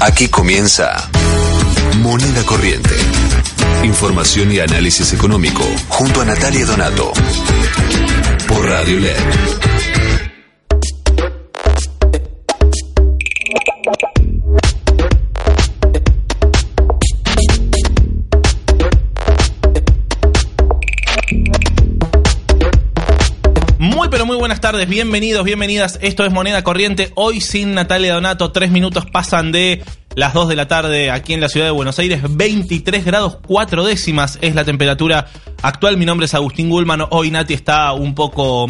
Aquí comienza Moneda Corriente. Información y análisis económico junto a Natalia Donato. Por Radio LED. Tardes, bienvenidos, bienvenidas. Esto es Moneda Corriente. Hoy sin Natalia Donato, tres minutos pasan de las 2 de la tarde aquí en la ciudad de Buenos Aires. 23 grados 4 décimas es la temperatura actual. Mi nombre es Agustín Gulman. Hoy Nati está un poco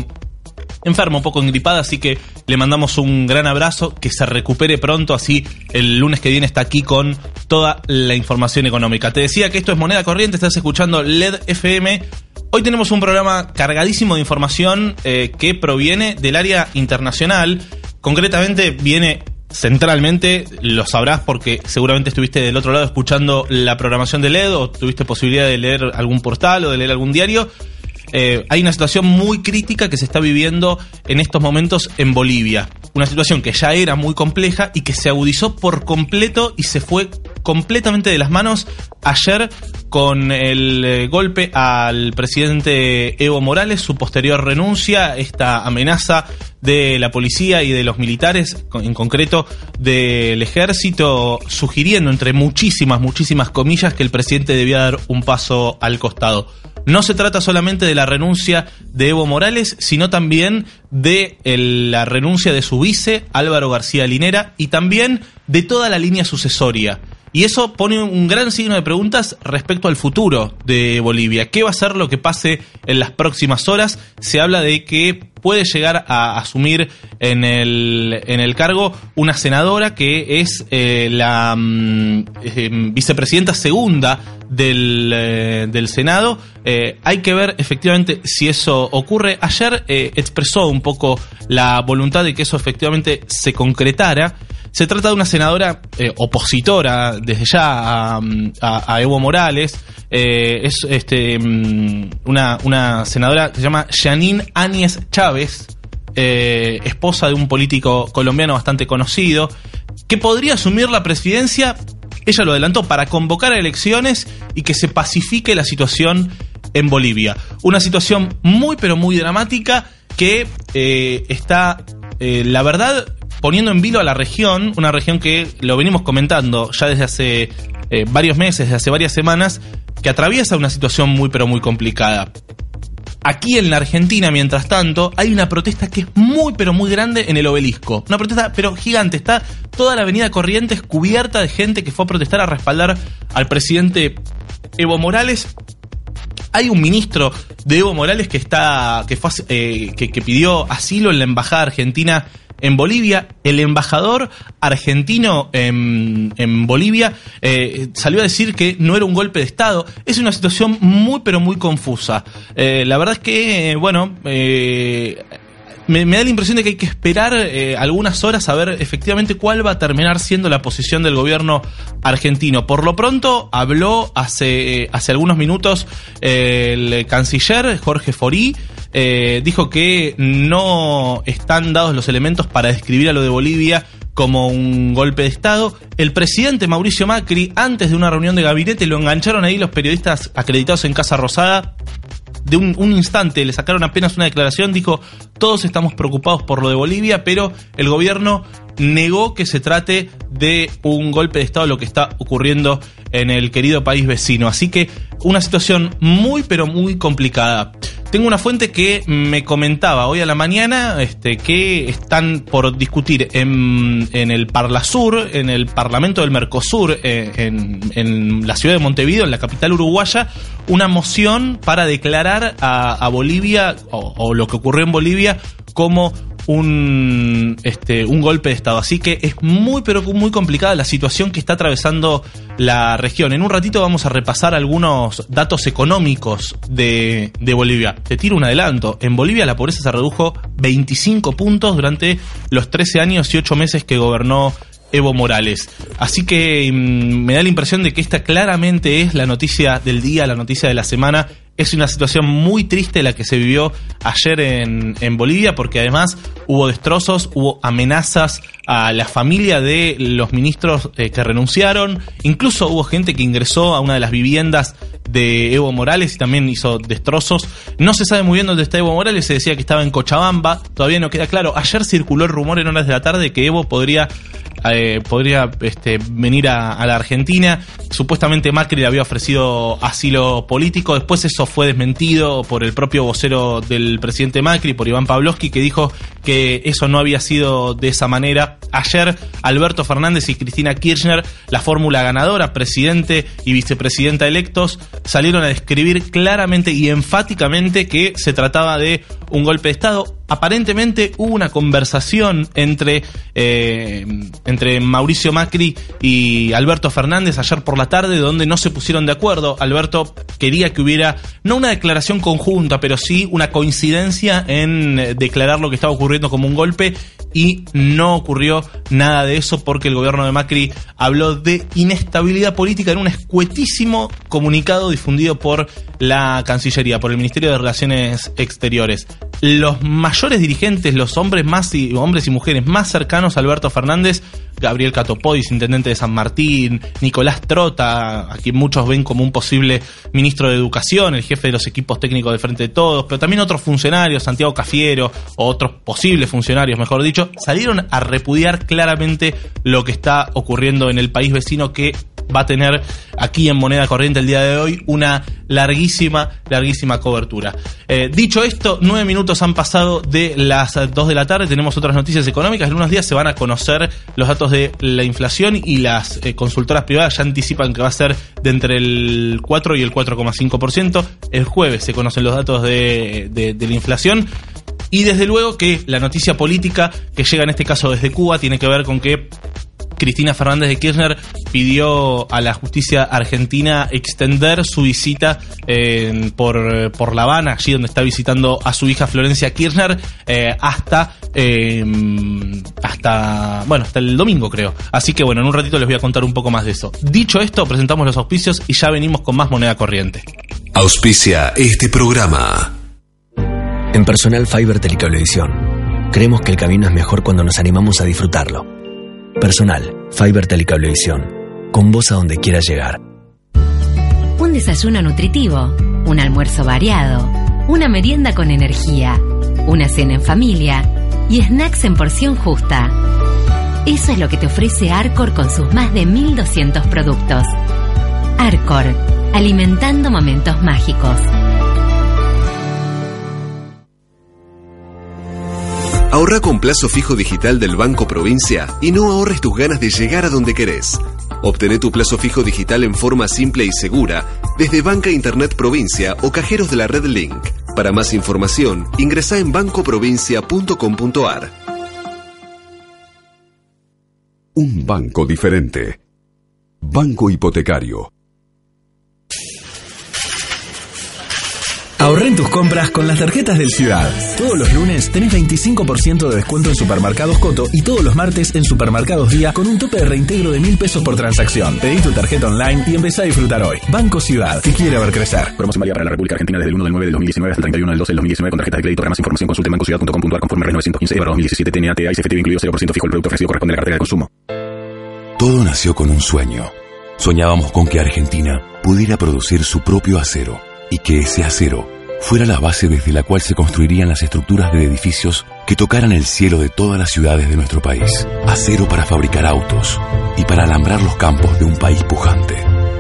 enfermo, un poco engripada, así que le mandamos un gran abrazo, que se recupere pronto, así el lunes que viene está aquí con toda la información económica. Te decía que esto es Moneda Corriente, estás escuchando LED FM. Hoy tenemos un programa cargadísimo de información eh, que proviene del área internacional. Concretamente viene centralmente, lo sabrás porque seguramente estuviste del otro lado escuchando la programación de LED o tuviste posibilidad de leer algún portal o de leer algún diario. Eh, hay una situación muy crítica que se está viviendo en estos momentos en Bolivia. Una situación que ya era muy compleja y que se agudizó por completo y se fue completamente de las manos ayer con el eh, golpe al presidente Evo Morales, su posterior renuncia, esta amenaza de la policía y de los militares, en concreto del ejército, sugiriendo entre muchísimas, muchísimas comillas que el presidente debía dar un paso al costado. No se trata solamente de la renuncia de Evo Morales, sino también de la renuncia de su vice, Álvaro García Linera, y también de toda la línea sucesoria. Y eso pone un gran signo de preguntas respecto al futuro de Bolivia. ¿Qué va a ser lo que pase en las próximas horas? Se habla de que puede llegar a asumir en el, en el cargo una senadora que es eh, la mm, eh, vicepresidenta segunda del, eh, del Senado. hay que ver efectivamente si eso ocurre. Ayer expresó un poco la voluntad de que eso efectivamente se concretara. Se trata de una senadora opositora desde ya a, Evo Morales. Es este, mm, una, una, senadora que se llama Janine Áñez Chávez, eh, esposa de un político colombiano bastante conocido, que podría asumir la presidencia, ella lo adelantó, para convocar a elecciones y que se pacifique la situación en Bolivia. Una situación muy pero muy dramática que está, la verdad, poniendo en vilo a la región, una región que lo venimos comentando ya desde hace eh, varios meses, desde hace varias semanas, que atraviesa una situación muy pero muy complicada. Aquí en la Argentina, mientras tanto, hay una protesta que es muy pero muy grande en el obelisco. Una protesta pero gigante. Está toda la avenida Corrientes cubierta de gente que fue a protestar a respaldar al presidente Evo Morales. Hay un ministro de Evo Morales que está. que, fue, eh, que pidió asilo en la embajada argentina en Bolivia, el embajador argentino en, Bolivia eh, salió a decir que no era un golpe de Estado. Es una situación muy, pero muy confusa. Eh, la verdad es que, bueno, eh, me, da la impresión de que hay que esperar algunas horas a ver efectivamente cuál va a terminar siendo la posición del gobierno argentino. Por lo pronto, habló hace, hace algunos minutos el canciller Jorge Forí. Eh, dijo que no están dados los elementos para describir a lo de Bolivia como un golpe de Estado. El presidente Mauricio Macri, antes de una reunión de gabinete, lo engancharon ahí los periodistas acreditados en Casa Rosada. De un, un, instante le sacaron apenas una declaración, dijo, todos estamos preocupados por lo de Bolivia, pero el gobierno negó que se trate de un golpe de Estado lo que está ocurriendo en el querido país vecino. Así que una situación muy pero muy complicada. Tengo una fuente que me comentaba hoy a la mañana este, que están por discutir en, en el Parlasur, en el Parlamento del Mercosur, eh, en, la ciudad de Montevideo, en la capital uruguaya, una moción para declarar a, Bolivia o, o lo que ocurrió en Bolivia como un, este, un golpe de Estado. Así que es muy, pero muy complicada la situación que está atravesando la región. En un ratito vamos a repasar algunos datos económicos de, de Bolivia. Te tiro un adelanto. En Bolivia la pobreza se redujo 25 puntos durante los 13 años y 8 meses que gobernó Evo Morales. Así que mm, me da la impresión de que esta claramente es la noticia del día, la noticia de la semana Es una situación muy triste la que se vivió ayer en, en Bolivia porque además hubo destrozos, hubo amenazas a la familia de los ministros eh, que renunciaron, incluso hubo gente que ingresó a una de las viviendas de Evo Morales y también hizo destrozos. No se sabe muy bien dónde está Evo Morales, se decía que estaba en Cochabamba, todavía no queda claro. Ayer circuló el rumor en horas de la tarde que Evo podría eh, podría este, venir a, la Argentina. Supuestamente Macri le había ofrecido asilo político. Después eso fue desmentido por el propio vocero del presidente Macri, por Iván Pavlovsky, que dijo que eso no había sido de esa manera. Ayer Alberto Fernández y Cristina Kirchner, la fórmula ganadora, presidente y vicepresidenta electos, salieron a describir claramente y enfáticamente que se trataba de un golpe de Estado. Aparentemente hubo una conversación entre, eh, entre Mauricio Macri y Alberto Fernández ayer por la tarde donde no se pusieron de acuerdo. Alberto quería que hubiera no una declaración conjunta, pero sí una coincidencia en declarar lo que estaba ocurriendo como un golpe y no ocurrió nada de eso porque el gobierno de Macri habló de inestabilidad política en un escuetísimo comunicado difundido por la Cancillería, por el Ministerio de Relaciones Exteriores. Los mayores dirigentes, los hombres más y hombres y mujeres más cercanos a Alberto Fernández, Gabriel Catopodis, intendente de San Martín, Nicolás Trota, a quien muchos ven como un posible ministro de Educación, el jefe de los equipos técnicos de Frente de Todos, pero también otros funcionarios, Santiago Cafiero, o otros posibles funcionarios, mejor dicho, salieron a repudiar claramente lo que está ocurriendo en el país vecino que va a tener aquí en moneda corriente el día de hoy una larguísima, larguísima cobertura. Eh, dicho esto, nueve minutos han pasado de las dos de la tarde, tenemos otras noticias económicas, en unos días se van a conocer los datos de la inflación y las eh, consultoras privadas ya anticipan que va a ser de entre el 4 y el 4,5%. El jueves se conocen los datos de, de la inflación. Y desde luego que la noticia política que llega en este caso desde Cuba tiene que ver con que Cristina Fernández de Kirchner pidió a la justicia argentina extender su visita eh, por, por La Habana, allí donde está visitando a su hija Florencia Kirchner, eh, hasta, eh, hasta, bueno, hasta el domingo creo. Así que bueno, en un ratito les voy a contar un poco más de eso. Dicho esto, presentamos los auspicios y ya venimos con más moneda corriente. Auspicia este programa. En Personal Fiber Telecablevisión, creemos que el camino es mejor cuando nos animamos a disfrutarlo. Personal, Fiber Telecablevisión. Con vos a donde quieras llegar. Un desayuno nutritivo, un almuerzo variado, una merienda con energía, una cena en familia y snacks en porción justa. Eso es lo que te ofrece Arcor con sus más de 1200 productos. Arcor, alimentando momentos mágicos. Ahorra con plazo fijo digital del Banco Provincia y no ahorres tus ganas de llegar a donde querés. Obtené tu plazo fijo digital en forma simple y segura desde Banca Internet Provincia o cajeros de la red Link. Para más información, ingresa en bancoprovincia.com.ar. Un banco diferente. Banco Hipotecario Ahorren tus compras con las tarjetas del Ciudad. Todos los lunes tenés 25% de descuento en Supermercados Coto y todos los martes en Supermercados Día con un tope de reintegro de mil pesos por transacción. Pedí tu tarjeta online y empezá a disfrutar hoy. Banco Ciudad, te quiere ver crecer. Promoción válida para la República Argentina desde el 1 del 9 de 2019 hasta el 31 del 12 del 2019 con tarjetas de crédito. Para más información consulte bancociudad.com.ar conforme R 915 2017 TNAT y CFTV incluido 0% fijo. El producto ofrecido corresponde a la cartera de consumo. Todo nació con un sueño. Soñábamos con que Argentina pudiera producir su propio acero y que ese acero fuera la base desde la cual se construirían las estructuras de edificios que tocaran el cielo de todas las ciudades de nuestro país. Acero para fabricar autos y para alambrar los campos de un país pujante.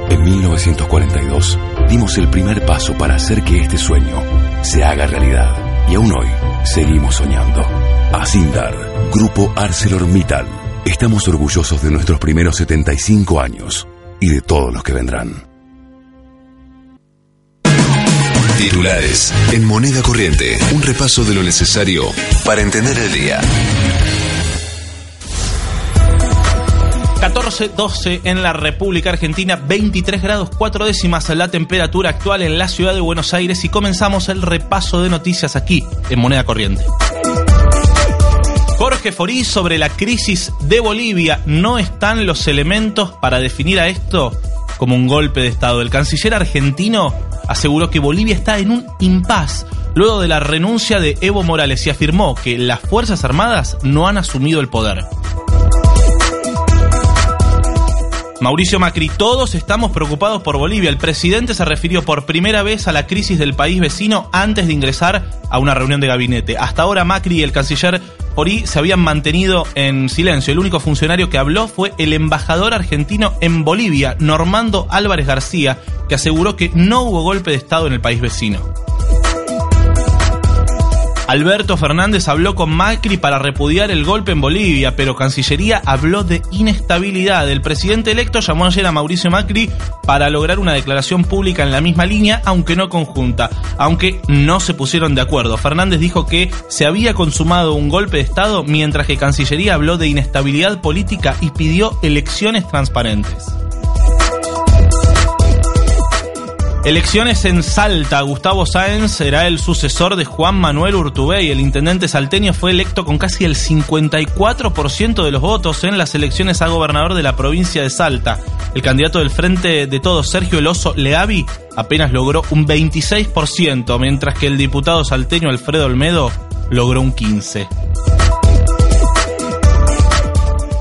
En 1942 dimos el primer paso para hacer que este sueño se haga realidad. Y aún hoy seguimos soñando. Asindar, Grupo ArcelorMittal. Estamos orgullosos de nuestros primeros 75 años y de todos los que vendrán. Titulares en moneda corriente. Un repaso de lo necesario para entender el día. 14-12 en la República Argentina, 23 grados 4 décimas la temperatura actual en la ciudad de Buenos Aires y comenzamos el repaso de noticias aquí en Moneda Corriente. Jorge Forí sobre la crisis de Bolivia. ¿No están los elementos para definir a esto como un golpe de Estado. El canciller argentino aseguró que Bolivia está en un impas luego de la renuncia de Evo Morales y afirmó que las Fuerzas Armadas no han asumido el poder. Mauricio Macri, todos estamos preocupados por Bolivia. El presidente se refirió por primera vez a la crisis del país vecino antes de ingresar a una reunión de gabinete. Hasta ahora Macri y el canciller Ori se habían mantenido en silencio. El único funcionario que habló fue el embajador argentino en Bolivia, Normando Álvarez García, que aseguró que no hubo golpe de Estado en el país vecino. Alberto Fernández habló con Macri para repudiar el golpe en Bolivia, pero Cancillería habló de inestabilidad. El presidente electo llamó ayer a Mauricio Macri para lograr una declaración pública en la misma línea, aunque no conjunta, aunque no se pusieron de acuerdo. Fernández dijo que se había consumado un golpe de Estado, mientras que Cancillería habló de inestabilidad política y pidió elecciones transparentes. Elecciones en Salta. Gustavo Sáenz será el sucesor de Juan Manuel Urtubey. El intendente salteño fue electo con casi el 54% de los votos en las elecciones a gobernador de la provincia de Salta. El candidato del Frente de Todos, Sergio Eloso Leavi, apenas logró un 26%, mientras que el diputado salteño Alfredo Olmedo logró un 15%.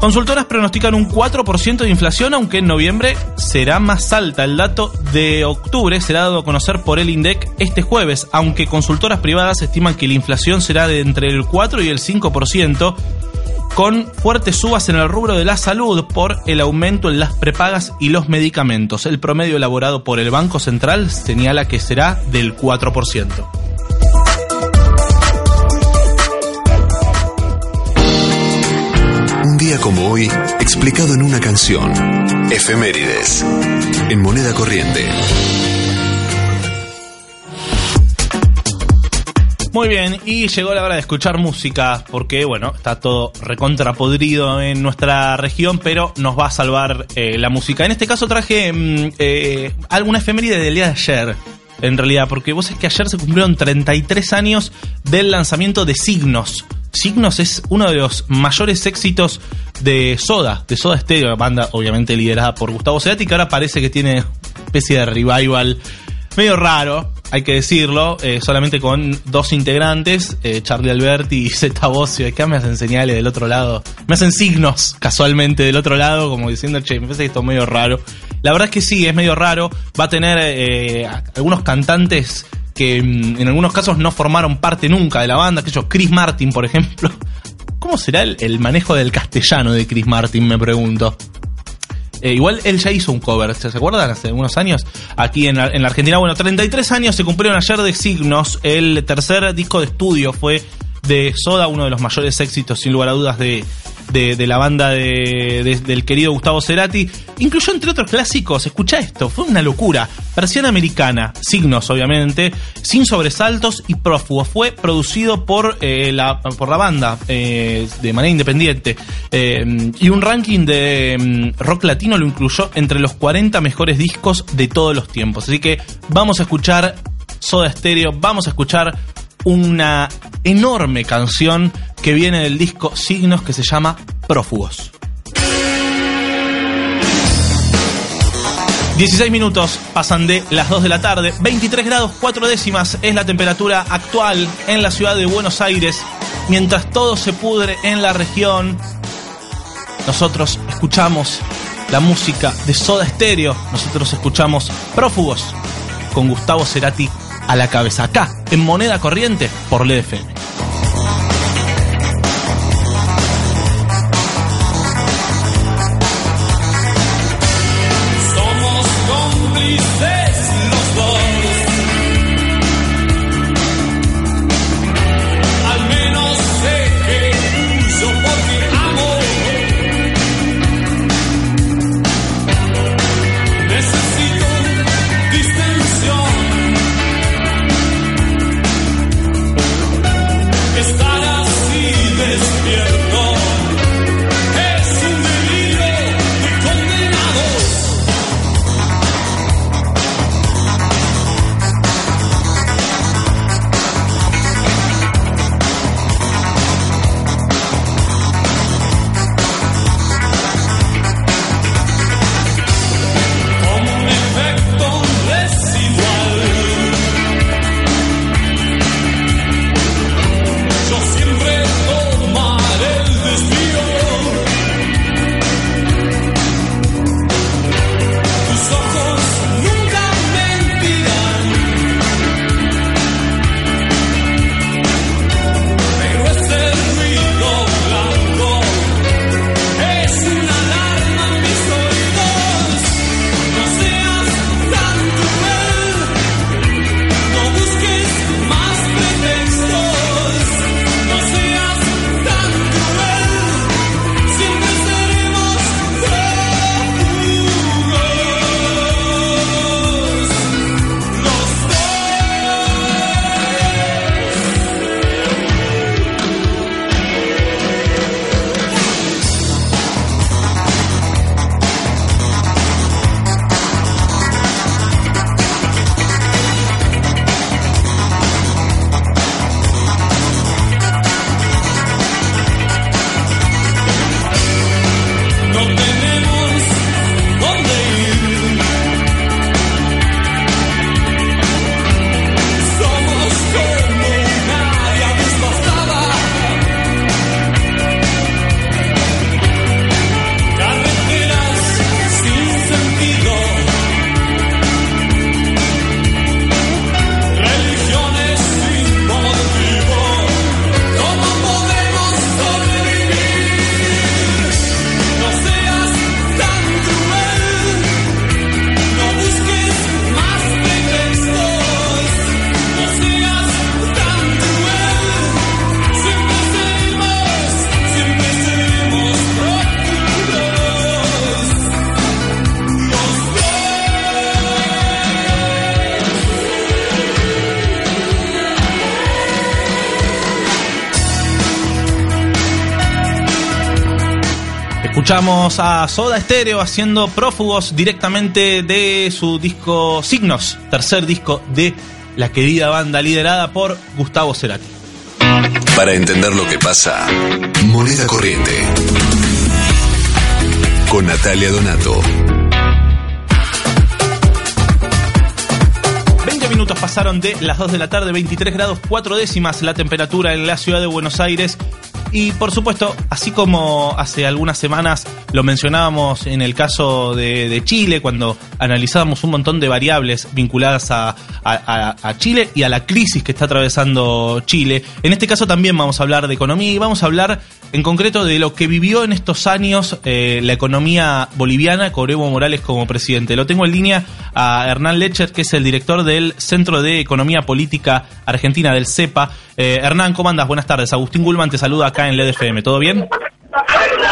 Consultoras pronostican un 4% de inflación, aunque en noviembre será más alta. El dato de octubre será dado a conocer por el INDEC este jueves, aunque consultoras privadas estiman que la inflación será de entre el 4 y el 5%, con fuertes subas en el rubro de la salud por el aumento en las prepagas y los medicamentos. El promedio elaborado por el Banco Central señala que será del 4%. Día como hoy, explicado en una canción. Efemérides. En moneda corriente. Muy bien, y llegó la hora de escuchar música, porque bueno, está todo recontrapodrido en nuestra región, pero nos va a salvar eh, la música. En este caso traje mm, eh, alguna efeméride del día de ayer, en realidad, porque vos es que ayer se cumplieron 33 años del lanzamiento de Signos, Signos es uno de los mayores éxitos de Soda, de Soda Stereo, banda obviamente liderada por Gustavo Cerati, que ahora parece que tiene especie de revival medio raro, hay que decirlo, eh, solamente con dos integrantes, eh, Charlie Alberti y Zeta Bocio, que me hacen señales del otro lado, me hacen signos casualmente del otro lado, como diciendo, che, me parece que esto es medio raro. La verdad es que sí, es medio raro, va a tener eh, algunos cantantes que mm, en algunos casos no formaron parte nunca de la banda, que ellos, Chris Martin, por ejemplo. ¿Cómo será el, manejo del castellano de Chris Martin, me pregunto? Eh, igual él ya hizo un cover, ¿se acuerdan? Hace unos años, aquí en la, en la, Argentina. Bueno, 33 años se cumplieron ayer de Signos. El tercer disco de estudio fue de Soda, uno de los mayores éxitos, sin lugar a dudas, de, de, la banda de, del querido Gustavo Cerati. Incluyó entre otros clásicos, escucha esto, fue una locura. Versión americana, signos obviamente, sin sobresaltos y prófugo. Fue producido por, eh, la, por la banda eh, de manera independiente. Eh, y un ranking de mm, rock latino lo incluyó entre los 40 mejores discos de todos los tiempos. Así que vamos a escuchar Soda Stereo, vamos a escuchar una enorme canción que viene del disco Signos que se llama Prófugos. 16 minutos pasan de las 2 de la tarde, 23 grados 4 décimas es la temperatura actual en la ciudad de Buenos Aires. Mientras todo se pudre en la región, nosotros escuchamos la música de Soda Stereo, nosotros escuchamos Prófugos con Gustavo Cerati a la cabeza, acá, en moneda corriente, por LEDFM. Escuchamos a Soda Stereo haciendo prófugos directamente de su disco Signos, tercer disco de la querida banda liderada por Gustavo Cerati. Para entender lo que pasa, moneda corriente. Con Natalia Donato. 20 minutos pasaron de las 2 de la tarde, 23 grados 4 décimas la temperatura en la ciudad de Buenos Aires. Y por supuesto, así como hace algunas semanas lo mencionábamos en el caso de, Chile, cuando analizábamos un montón de variables vinculadas a, Chile y a la crisis que está atravesando Chile, en este caso también vamos a hablar de economía y vamos a hablar en concreto de lo que vivió en estos años eh, la economía boliviana con Evo Morales como presidente. Lo tengo en línea a Hernán Lecher, que es el director del Centro de Economía Política Argentina del CEPA. Eh, Hernán, ¿cómo andas? Buenas tardes. Agustín Gulman te saluda acá en LEDFM. ¿Todo bien?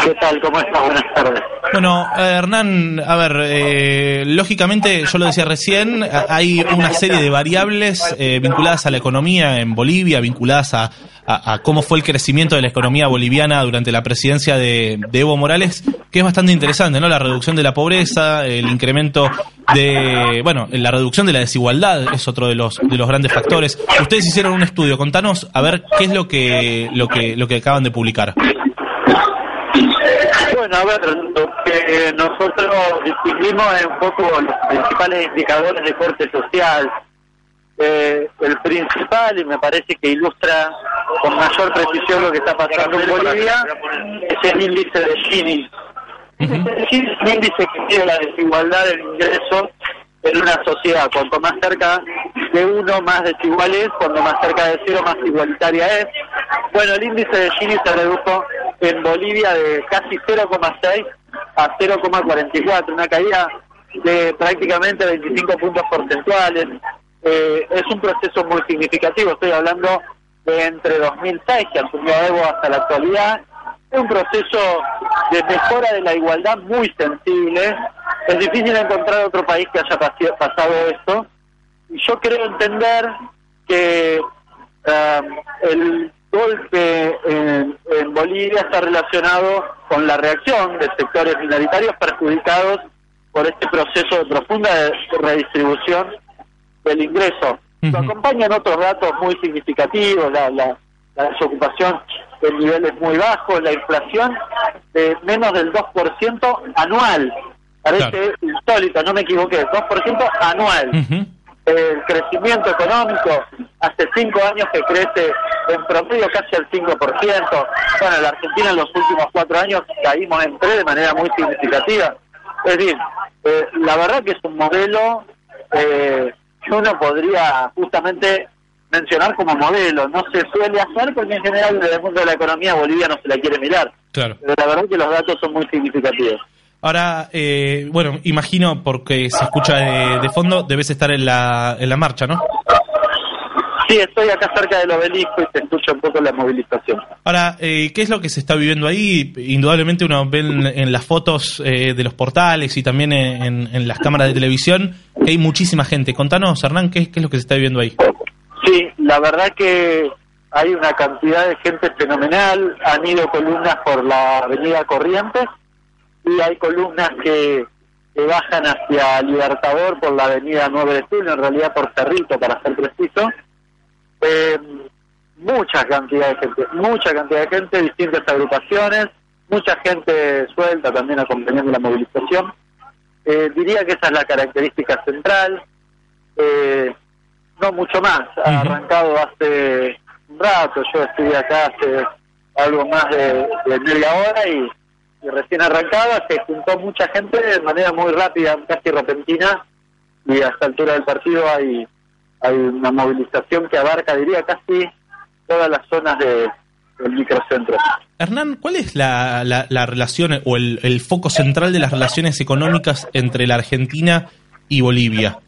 ¿Qué tal? ¿Cómo estás? Buenas tardes. Bueno, eh, Hernán, a ver, eh, lógicamente, yo lo decía recién, hay una serie de variables eh, vinculadas a la economía en Bolivia, vinculadas a, a- a cómo fue el crecimiento de la economía boliviana durante la presidencia de, de Evo Morales, que es bastante interesante, ¿no? La reducción de la pobreza, el incremento de, bueno, la reducción de la desigualdad es otro de los de los grandes factores. Ustedes hicieron un estudio, contanos a ver qué es lo que lo que lo que acaban de publicar. Bueno, a ver, lo que nosotros distinguimos es un poco los principales indicadores de corte social. Eh, el principal, y me parece que ilustra con mayor precisión lo que está pasando en Bolivia, es el índice de Gini. El Gini es un índice que mide la desigualdad del ingreso en una sociedad. Cuanto más cerca de uno, más desigual es, cuanto más cerca de cero, más igualitaria es. Bueno, el índice de Gini se redujo en Bolivia de casi 0,6 a 0,44, una caída de prácticamente 25 puntos porcentuales. Eh, es un proceso muy significativo, estoy hablando de entre 2006, que asumió Evo, hasta la actualidad. Es un proceso de mejora de la igualdad muy sensible. Es difícil encontrar otro país que haya pasado esto. Y yo creo entender que um, el golpe en, en Bolivia está relacionado con la reacción de sectores minoritarios perjudicados por este proceso de profunda redistribución del ingreso. Lo acompañan otros datos muy significativos, la, la, la desocupación en niveles muy bajos, la inflación de menos del 2% anual. Parece Claro. insólito, no me equivoqué, 2% anual Ujú. el crecimiento económico hace cinco años que crece en promedio casi al 5%. Bueno, en la Argentina en los últimos cuatro años caímos en tres de manera muy significativa. Es decir, eh, la verdad que es un modelo eh, que uno podría justamente mencionar como modelo. No se suele hacer porque en general desde el mundo de la economía Bolivia no se la quiere mirar. Claro. Pero la verdad que los datos son muy significativos. Ahora, eh, bueno, imagino porque se escucha de, de fondo, debes estar en la, en la marcha, ¿no? Sí, estoy acá cerca del obelisco y se escucha un poco la movilización. Ahora, eh, ¿qué es lo que se está viviendo ahí? Indudablemente uno ve en, en las fotos eh, de los portales y también en, en las cámaras de televisión que hay muchísima gente. Contanos, Hernán, ¿qué, qué es lo que se está viviendo ahí? La verdad que hay una cantidad de gente fenomenal. Han ido columnas por la avenida Corrientes y hay columnas que, que bajan hacia Libertador por la avenida 9 de julio, en realidad por Cerrito, para ser preciso. Eh, mucha cantidad de gente, mucha cantidad de gente, distintas agrupaciones, mucha gente suelta también acompañando la movilización. Eh, diría que esa es la característica central. Eh, no mucho más. Ha arrancado hace un rato, yo estuve acá hace algo más de, de media hora y, y recién arrancada se juntó mucha gente de manera muy rápida, casi repentina, y a esta altura del partido hay, hay una movilización que abarca, diría, casi todas las zonas de, del microcentro. Hernán, ¿cuál es la, la- la relación o el, el foco central de las relaciones económicas entre la Argentina y Bolivia?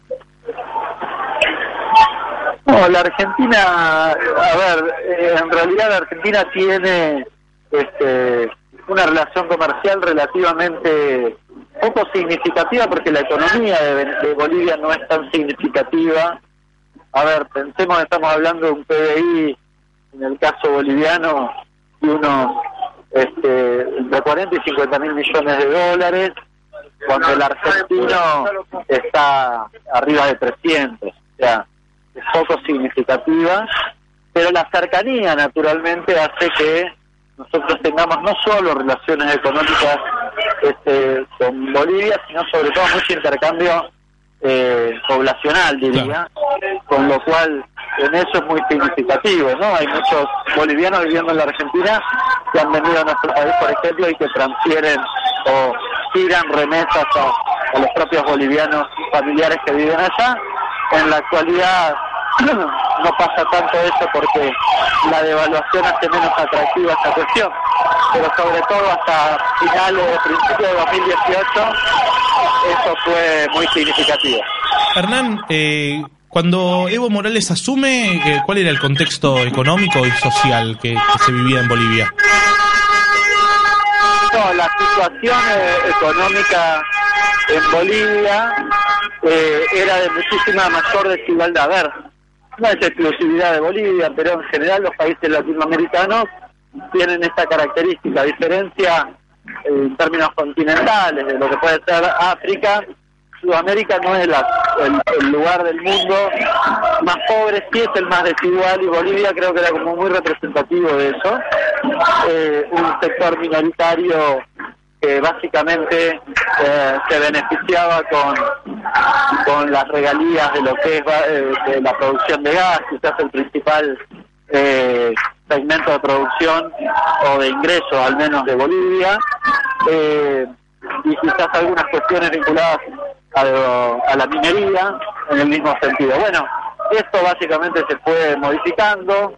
No, la Argentina, a ver, eh, en realidad la Argentina tiene este, una relación comercial relativamente poco significativa porque la economía de, Bolivia no es tan significativa. A ver, pensemos estamos hablando de un PBI, en el caso boliviano, de unos este, entre 40 y 50 mil millones de dólares, cuando el argentino está arriba de 300, o sea, poco significativa, pero la cercanía naturalmente hace que nosotros tengamos no solo relaciones económicas este, con Bolivia, sino sobre todo mucho intercambio eh, poblacional, diría, con lo cual en eso es muy significativo, ¿no? Hay muchos bolivianos viviendo en la Argentina que han venido a nuestro país, por ejemplo, y que transfieren o tiran remesas a, a los propios bolivianos familiares que viven allá. En la actualidad no pasa tanto eso porque la devaluación hace menos atractiva esta cuestión, pero sobre todo hasta finales o principios de 2018 eso fue muy significativo. Hernán, eh, cuando Evo Morales asume, eh, ¿cuál era el contexto económico y social que, que se vivía en Bolivia? No, la situación eh, económica en Bolivia eh, era de muchísima mayor desigualdad. A ver, no es exclusividad de Bolivia, pero en general los países latinoamericanos tienen esta característica, diferencia eh, en términos continentales de lo que puede ser África, Sudamérica no es la- el, lugar del mundo más pobre, sí es el más desigual y Bolivia creo que era como muy representativo de eso. Eh, un sector minoritario que básicamente eh, se beneficiaba con, con las regalías de lo que es eh, de la producción de gas, quizás el principal eh, segmento de producción o de ingreso al menos de Bolivia. Eh, y quizás algunas cuestiones vinculadas a, a la minería en el mismo sentido. Bueno, esto básicamente se fue modificando.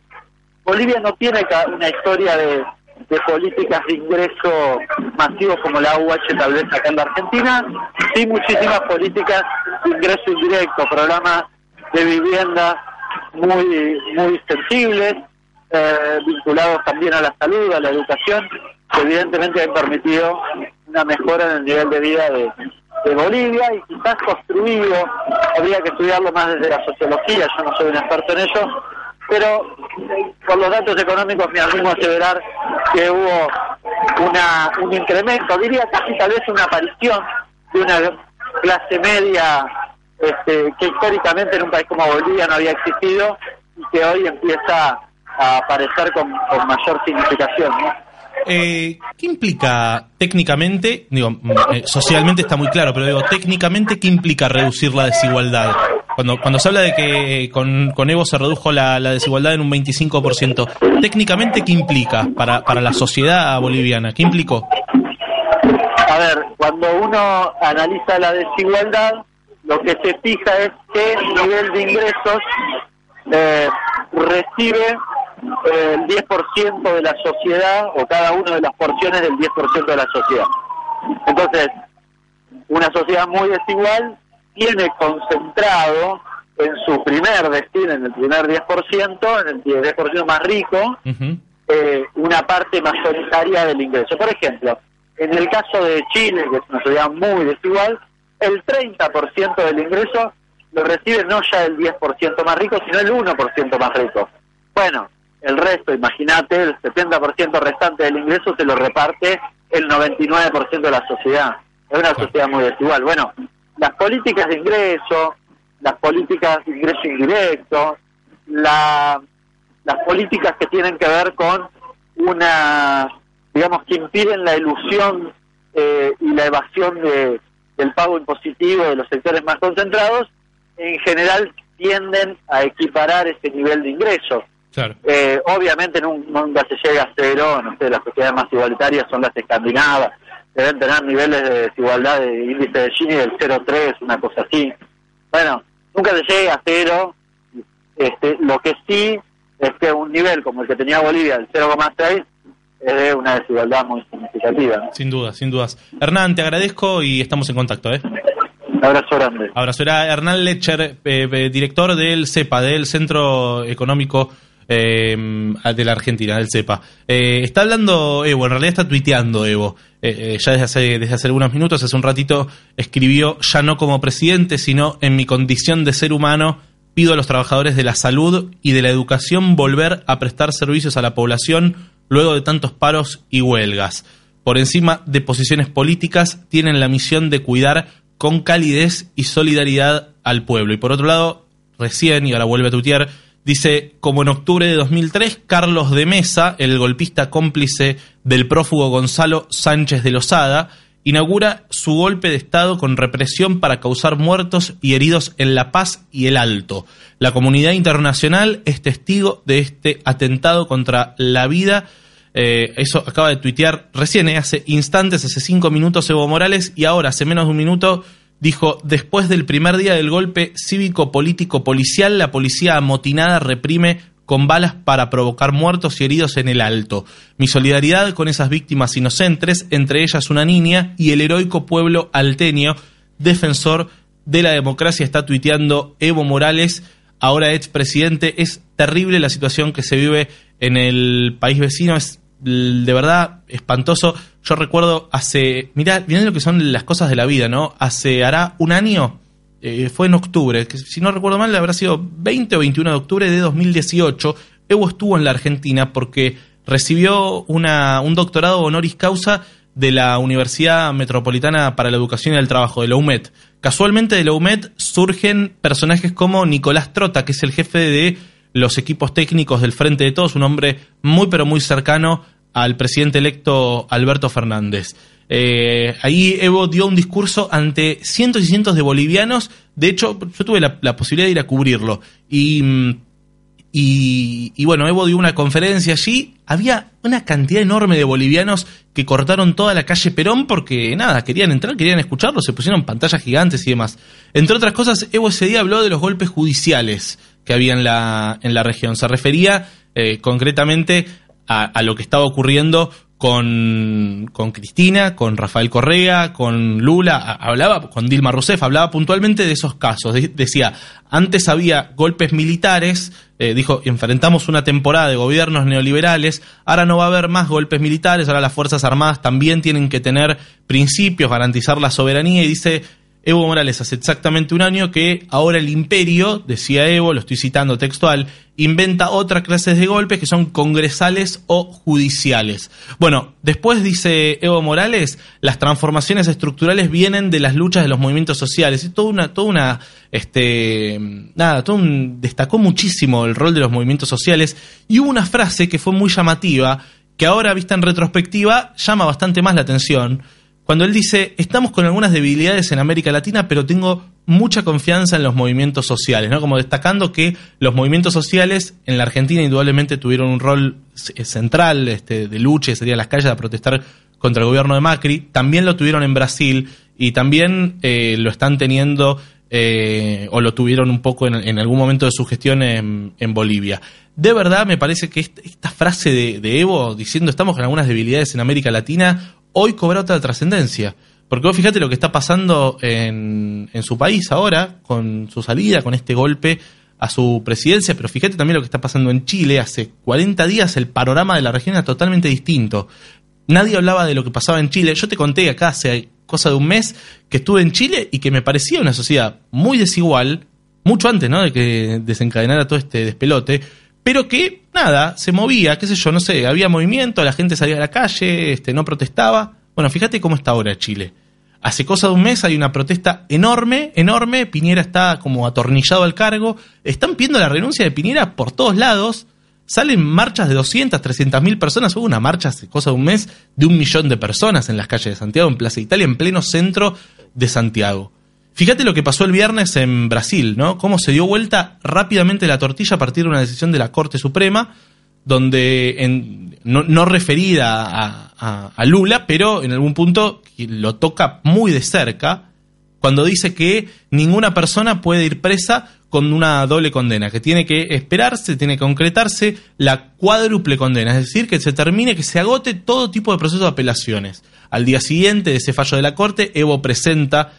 Bolivia no tiene una historia de, de políticas de ingreso masivos como la UH tal vez acá en la Argentina, sí muchísimas políticas de ingreso indirecto, programas de vivienda muy muy sensibles, eh, vinculados también a la salud, a la educación, que evidentemente han permitido una mejora en el nivel de vida de, de Bolivia y quizás construido, habría que estudiarlo más desde la sociología, yo no soy un experto en eso, pero por los datos económicos me animo a aseverar que hubo una, un incremento, diría casi tal vez una aparición de una clase media este, que históricamente en un país como Bolivia no había existido y que hoy empieza a aparecer con, con mayor significación. ¿no? Eh, ¿Qué implica técnicamente, digo, mm, eh, socialmente está muy claro, pero digo, técnicamente, ¿qué implica reducir la desigualdad? Cuando, cuando se habla de que con, con Evo se redujo la, desigualdad en un 25%, técnicamente, ¿qué implica para, para la sociedad boliviana? ¿Qué implicó? A ver, cuando uno analiza la desigualdad, lo que se fija es qué nivel de ingresos eh, recibe eh, el 10% de la sociedad o cada una de las porciones del 10% de la sociedad. Entonces, una sociedad muy desigual tiene concentrado en su primer destino, en el primer 10%, en el 10% más rico, eh, una parte mayoritaria del ingreso. Por ejemplo, en el caso de Chile, que es una sociedad muy desigual, el 30% del ingreso lo recibe no ya el 10% más rico, sino el 1% más rico. Bueno, el resto, imagínate, el 70% restante del ingreso se lo reparte el 99% de la sociedad. Es una sociedad muy desigual. Bueno, las políticas de ingreso, las políticas de ingreso indirecto, la, las políticas que tienen que ver con una, digamos, que impiden la ilusión eh, y la evasión de, del pago impositivo de los sectores más concentrados, en general tienden a equiparar ese nivel de ingreso. Claro. Eh, obviamente nun- nunca se llega a cero, no sé, las sociedades más igualitarias son las escandinavas, deben tener niveles de desigualdad de índice de Gini del 0,3, una cosa así. Bueno, nunca se llega a cero, este, lo que sí es que un nivel como el que tenía Bolivia, el 0,6, es de una desigualdad muy significativa. ¿no? Sin dudas, sin dudas. Hernán, te agradezco y estamos en contacto, ¿eh? Un abrazo grande. Abrazo. Era Hernán Lecher, eh, eh, director del CEPA, del Centro Económico eh, de la Argentina, del CEPA. Eh, está hablando Evo, en realidad está tuiteando Evo. Eh, ya desde hace, desde hace algunos minutos, hace un ratito, escribió, ya no como presidente, sino en mi condición de ser humano, pido a los trabajadores de la salud y de la educación volver a prestar servicios a la población luego de tantos paros y huelgas. Por encima de posiciones políticas, tienen la misión de cuidar con calidez y solidaridad al pueblo. Y por otro lado, recién, y ahora vuelve a tutear, dice, como en octubre de 2003, Carlos de Mesa, el golpista cómplice del prófugo Gonzalo Sánchez de Lozada, inaugura su golpe de Estado con represión para causar muertos y heridos en La Paz y el Alto. La comunidad internacional es testigo de este atentado contra la vida. Eh, eso acaba de tuitear recién, eh, hace instantes, hace cinco minutos Evo Morales y ahora, hace menos de un minuto, dijo, después del primer día del golpe cívico-político-policial, la policía amotinada reprime con balas para provocar muertos y heridos en el alto. Mi solidaridad con esas víctimas inocentes, entre ellas una niña, y el heroico pueblo alteño, defensor de la democracia, está tuiteando Evo Morales, ahora expresidente. Es terrible la situación que se vive en el país vecino, es de verdad espantoso. Yo recuerdo hace, mirá, miren lo que son las cosas de la vida, ¿no? Hace, hará un año, eh, fue en octubre, si no recuerdo mal, habrá sido 20 o 21 de octubre de 2018, Evo estuvo en la Argentina porque recibió una, un doctorado honoris causa de la Universidad Metropolitana para la Educación y el Trabajo, de la UMED. Casualmente de la UMED surgen personajes como Nicolás Trota, que es el jefe de los equipos técnicos del Frente de Todos, un hombre muy pero muy cercano al presidente electo Alberto Fernández. Eh, ahí Evo dio un discurso ante cientos y cientos de bolivianos. De hecho, yo tuve la, posibilidad de ir a cubrirlo. Y, y, bueno, Evo dio una conferencia allí. Había una cantidad enorme de bolivianos que cortaron toda la calle Perón porque, nada, querían entrar, querían escucharlo, se pusieron pantallas gigantes y demás. Entre otras cosas, Evo ese día habló de los golpes judiciales que había en la, en la región. Se refería eh, concretamente a, lo que estaba ocurriendo con, con, Cristina, con Rafael Correa, con Lula, hablaba con Dilma Rousseff, hablaba puntualmente de esos casos. decía, antes había golpes militares, eh, dijo, enfrentamos una temporada de gobiernos neoliberales, ahora no va a haber más golpes militares, ahora las Fuerzas Armadas también tienen que tener principios, garantizar la soberanía, y dice, Evo Morales hace exactamente un año que ahora el imperio, decía Evo, lo estoy citando textual, inventa otras clases de golpes que son congresales o judiciales. Bueno, después dice Evo Morales, las transformaciones estructurales vienen de las luchas de los movimientos sociales. Y toda una, toda una, este, nada, todo destacó muchísimo el rol de los movimientos sociales y hubo una frase que fue muy llamativa, que ahora vista en retrospectiva llama bastante más la atención cuando él dice, estamos con algunas debilidades en América Latina, pero tengo mucha confianza en los movimientos sociales, ¿no? Como destacando que los movimientos sociales en la Argentina indudablemente tuvieron un rol central este, de lucha y salir a las calles a protestar contra el gobierno de Macri, también lo tuvieron en Brasil y también eh, lo están teniendo eh, o lo tuvieron un poco en, algún momento de su gestión en, Bolivia. De verdad me parece que esta, frase de Evo diciendo estamos con algunas debilidades en América Latina hoy cobra otra trascendencia. Porque vos fíjate lo que está pasando en, en, su país ahora, con su salida, con este golpe a su presidencia, pero fíjate también lo que está pasando en Chile. Hace 40 días el panorama de la región era totalmente distinto. Nadie hablaba de lo que pasaba en Chile. Yo te conté acá hace cosa de un mes que estuve en Chile y que me parecía una sociedad muy desigual, mucho antes ¿no? de que desencadenara todo este despelote, pero que nada, se movía, qué sé yo, no sé, había movimiento, la gente salía a la calle, este, no protestaba. Bueno, fíjate cómo está ahora Chile. Hace cosa de un mes hay una protesta enorme, enorme, Piñera está como atornillado al cargo, están pidiendo la renuncia de Piñera por todos lados, salen marchas de 200, 300 mil personas, hubo una marcha hace cosa de un mes de un millón de personas en las calles de Santiago, en Plaza Italia, en pleno centro de Santiago. Fíjate lo que pasó el viernes en Brasil, ¿no? Cómo se dio vuelta rápidamente la tortilla a partir de una decisión de la Corte Suprema, donde no, referida a, Lula, pero en algún punto lo toca muy de cerca, cuando dice que ninguna persona puede ir presa con una doble condena, que tiene que esperarse, tiene que concretarse la cuádruple condena, es decir, que se termine, que se agote todo tipo de proceso de apelaciones. Al día siguiente de ese fallo de la Corte, Evo presenta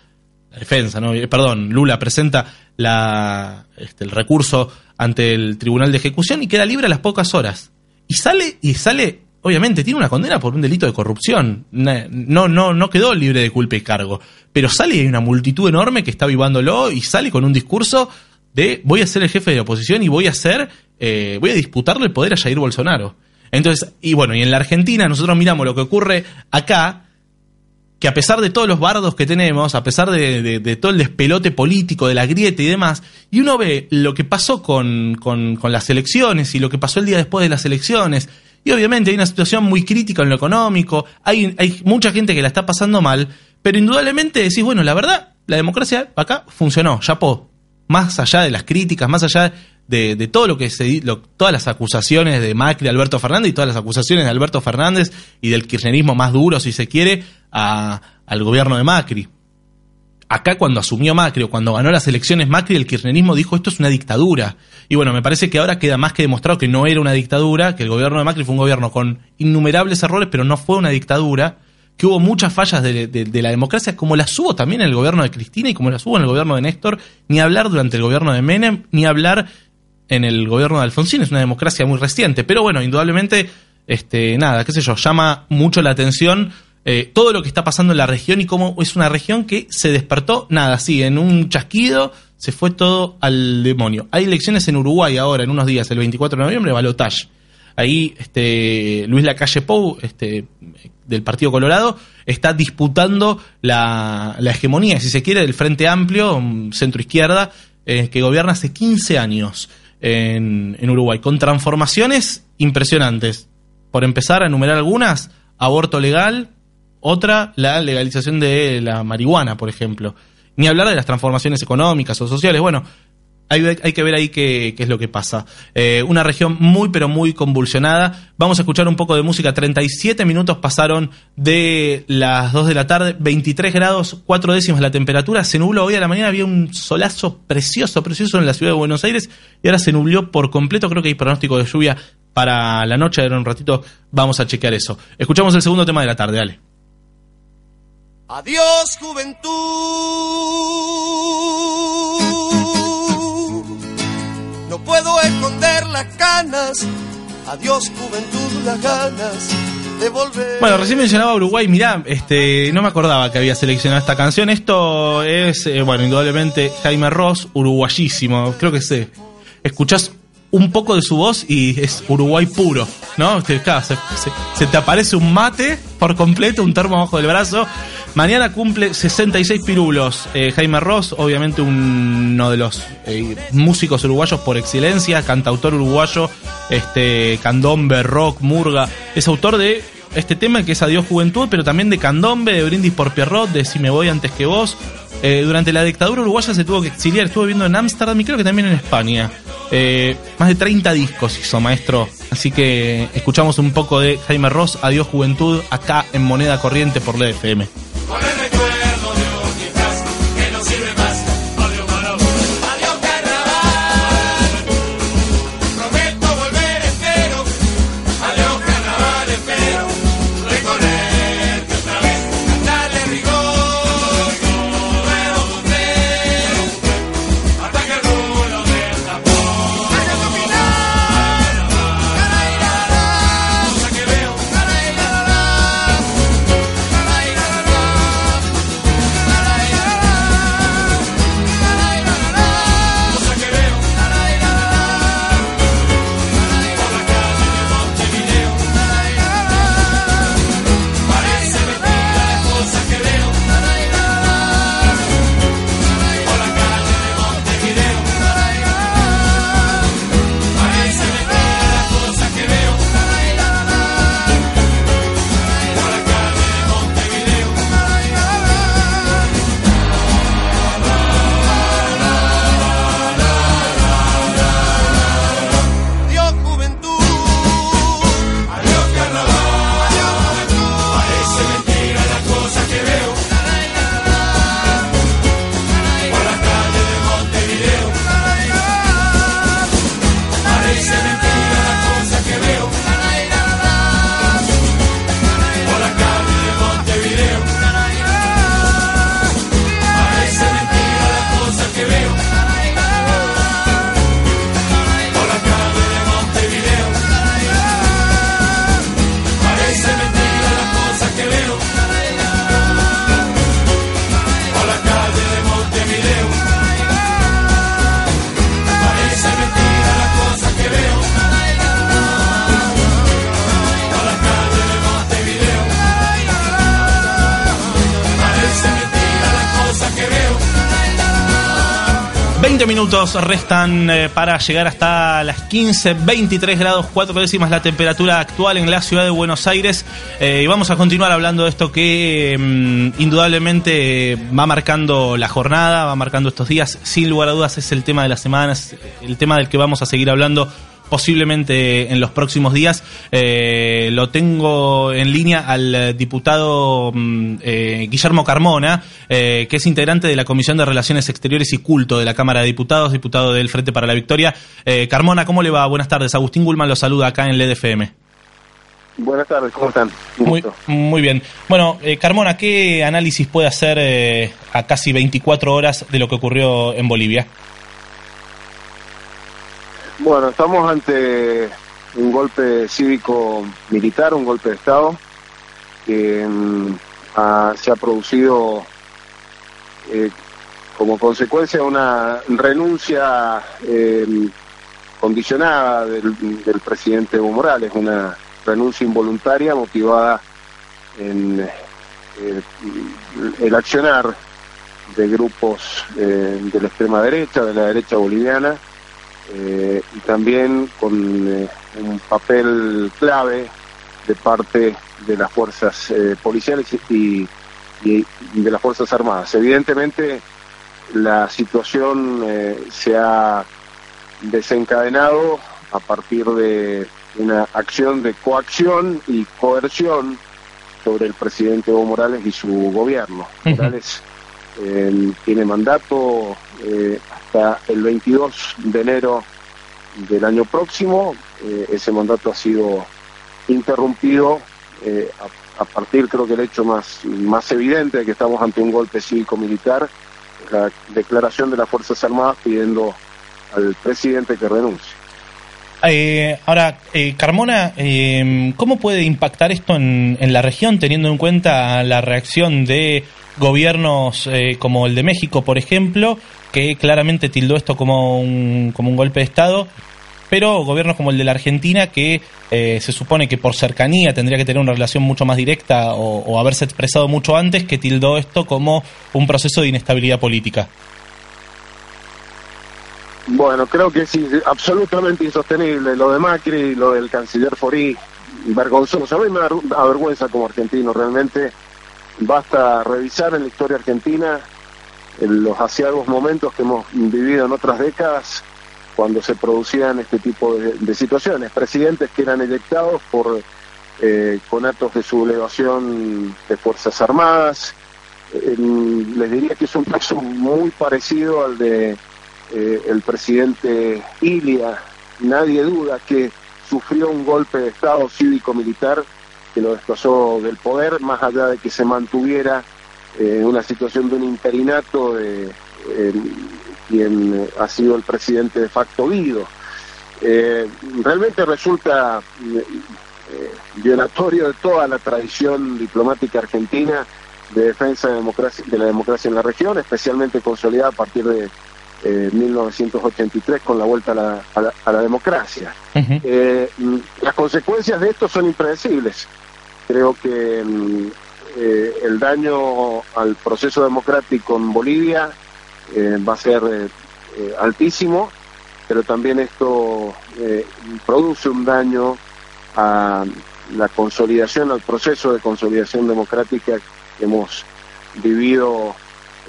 la defensa, ¿no? Eh, perdón, Lula presenta la, este, el recurso ante el Tribunal de Ejecución y queda libre a las pocas horas. Y sale, y sale, obviamente, tiene una condena por un delito de corrupción. No, no, no quedó libre de culpa y cargo. Pero sale y hay una multitud enorme que está vivándolo y sale con un discurso de voy a ser el jefe de la oposición y voy a ser, eh, voy a disputarle el poder a Jair Bolsonaro. Entonces, y bueno, y en la Argentina nosotros miramos lo que ocurre acá, que a pesar de todos los bardos que tenemos, a pesar de, todo el despelote político, de la grieta y demás, y uno ve lo que pasó con, con, las elecciones y lo que pasó el día después de las elecciones, y obviamente hay una situación muy crítica en lo económico, hay, hay mucha gente que la está pasando mal, pero indudablemente decís, bueno, la verdad, la democracia acá funcionó, ya po, más allá de las críticas, más allá de, todo lo que se todas las acusaciones de Macri, Alberto Fernández y todas las acusaciones de Alberto Fernández y del kirchnerismo más duro, si se quiere, al gobierno de Macri. Acá cuando asumió Macri o cuando ganó las elecciones Macri, el kirchnerismo dijo esto es una dictadura. Y bueno, me parece que ahora queda más que demostrado que no era una dictadura, que el gobierno de Macri fue un gobierno con innumerables errores, pero no fue una dictadura, que hubo muchas fallas de, de la democracia, como las hubo también en el gobierno de Cristina y como las hubo en el gobierno de Néstor, ni hablar durante el gobierno de Menem, ni hablar en el gobierno de Alfonsín, es una democracia muy reciente, pero bueno, indudablemente, este, nada, qué sé yo, llama mucho la atención eh, todo lo que está pasando en la región y cómo es una región que se despertó, nada, así, en un chasquido se fue todo al demonio. Hay elecciones en Uruguay ahora, en unos días, el 24 de noviembre, balotage. Ahí este, Luis Lacalle Pou, este, del Partido Colorado, está disputando la, hegemonía, si se quiere, del Frente Amplio, centro izquierda, eh, que gobierna hace 15 años en, Uruguay, con transformaciones impresionantes. Por empezar a enumerar algunas, aborto legal, otra, la legalización de la marihuana, por ejemplo. Ni hablar de las transformaciones económicas o sociales. Bueno, hay, que ver ahí qué, es lo que pasa. Eh, una región muy, pero muy convulsionada. Vamos a escuchar un poco de música. 37 minutos pasaron de las 2 de la tarde, 23 grados, 4 décimas la temperatura. Se nubló hoy a la mañana, había un solazo precioso, precioso en la ciudad de Buenos Aires y ahora se nubló por completo. Creo que hay pronóstico de lluvia para la noche. Ahora un ratito vamos a chequear eso. Escuchamos el segundo tema de la tarde, dale. Adiós, juventud las canas. Adiós, juventud, las ganas. Bueno, recién mencionaba Uruguay, mirá, este, no me acordaba que había seleccionado esta canción. Esto es, eh, bueno, indudablemente Jaime Ross, uruguayísimo. Creo que se escuchás un poco de su voz y es Uruguay puro, ¿no? se, se, te aparece un mate por completo, un termo abajo del brazo. Mañana cumple 66 pirulos. Eh, Jaime Ross, obviamente uno de los eh, músicos uruguayos por excelencia, cantautor uruguayo, este, candombe, rock, murga. Es autor de este tema que es Adiós Juventud, pero también de candombe, de Brindis por Pierrot, de Si me voy antes que vos. Eh, durante la dictadura uruguaya se tuvo que exiliar, estuvo viviendo en Ámsterdam y creo que también en España. más de 30 discos hizo, maestro. Así que escuchamos un poco de Jaime Ross, Adiós Juventud, acá en Moneda Corriente por la FM. 20 minutos restan eh, para llegar hasta las 15, 23 grados, 4 décimas la temperatura actual en la ciudad de Buenos Aires. Eh, y vamos a continuar hablando de esto que mm, indudablemente va marcando la jornada, va marcando estos días. Sin lugar a dudas es el tema de las semanas, el tema del que vamos a seguir hablando posiblemente en los próximos días. Eh, lo tengo en línea al diputado mm, eh, Guillermo Carmona, eh, que es integrante de la Comisión de Relaciones Exteriores y Culto de la Cámara de Diputados, diputado del Frente para la Victoria. Carmona, ¿cómo le va? Buenas tardes. Agustín Gulman lo saluda acá en LDFM. Buenas tardes, ¿cómo están? Muy, muy, bien. Bueno, Carmona, ¿qué análisis puede hacer a casi 24 horas de lo que ocurrió en Bolivia? Bueno, estamos ante un golpe cívico-militar, un golpe de Estado, que mm, se ha producido eh, como consecuencia de una renuncia em, condicionada del, presidente Evo Morales, una renuncia involuntaria motivada en eh, el accionar de grupos eh, de la extrema derecha, de la derecha boliviana, eh, y también con eh, un papel clave de parte de las fuerzas eh, policiales y, de las fuerzas armadas. Evidentemente la situación se ha desencadenado a partir de una acción de coacción y coerción sobre el presidente Evo Morales y su gobierno. Morales tiene mandato hasta el 22 de enero del año próximo. Eh, ese mandato ha sido interrumpido eh, a, partir, creo que el hecho más, más evidente de que estamos ante un golpe cívico-militar, la declaración de las Fuerzas Armadas pidiendo al presidente que renuncie. Eh, ahora, Carmona, ¿cómo puede impactar esto en, en, la región teniendo en cuenta la reacción de gobiernos como el de México, por ejemplo, que claramente tildó esto como un, como un golpe de Estado, pero gobiernos como el de la Argentina, que eh, se supone que por cercanía tendría que tener una relación mucho más directa o, haberse expresado mucho antes, que tildó esto como un proceso de inestabilidad política. Bueno, creo que es absolutamente insostenible lo de Macri, lo del canciller Forí, vergonzoso. A mí me avergüenza como argentino, realmente. Basta revisar en la historia argentina en los asiagos momentos que hemos vivido en otras décadas cuando se producían este tipo de, situaciones. Presidentes que eran electados por eh, con actos de sublevación de Fuerzas Armadas. les diría que es un caso muy parecido al de eh, el presidente Ilia. Nadie duda que sufrió un golpe de Estado cívico-militar que lo desplazó del poder, más allá de que se mantuviera en una situación de un interinato de quien ha sido el presidente de facto Guido. Eh, realmente resulta eh, violatorio de toda la tradición diplomática argentina de defensa de, democracia, de la democracia en la región, especialmente consolidada a partir de 1983 eh, con la vuelta a la, democracia. las consecuencias de esto son impredecibles. Creo que mm, eh, el daño al proceso democrático en Bolivia eh, va a ser eh, altísimo, pero también esto produce un daño a la consolidación, al proceso de consolidación democrática que hemos vivido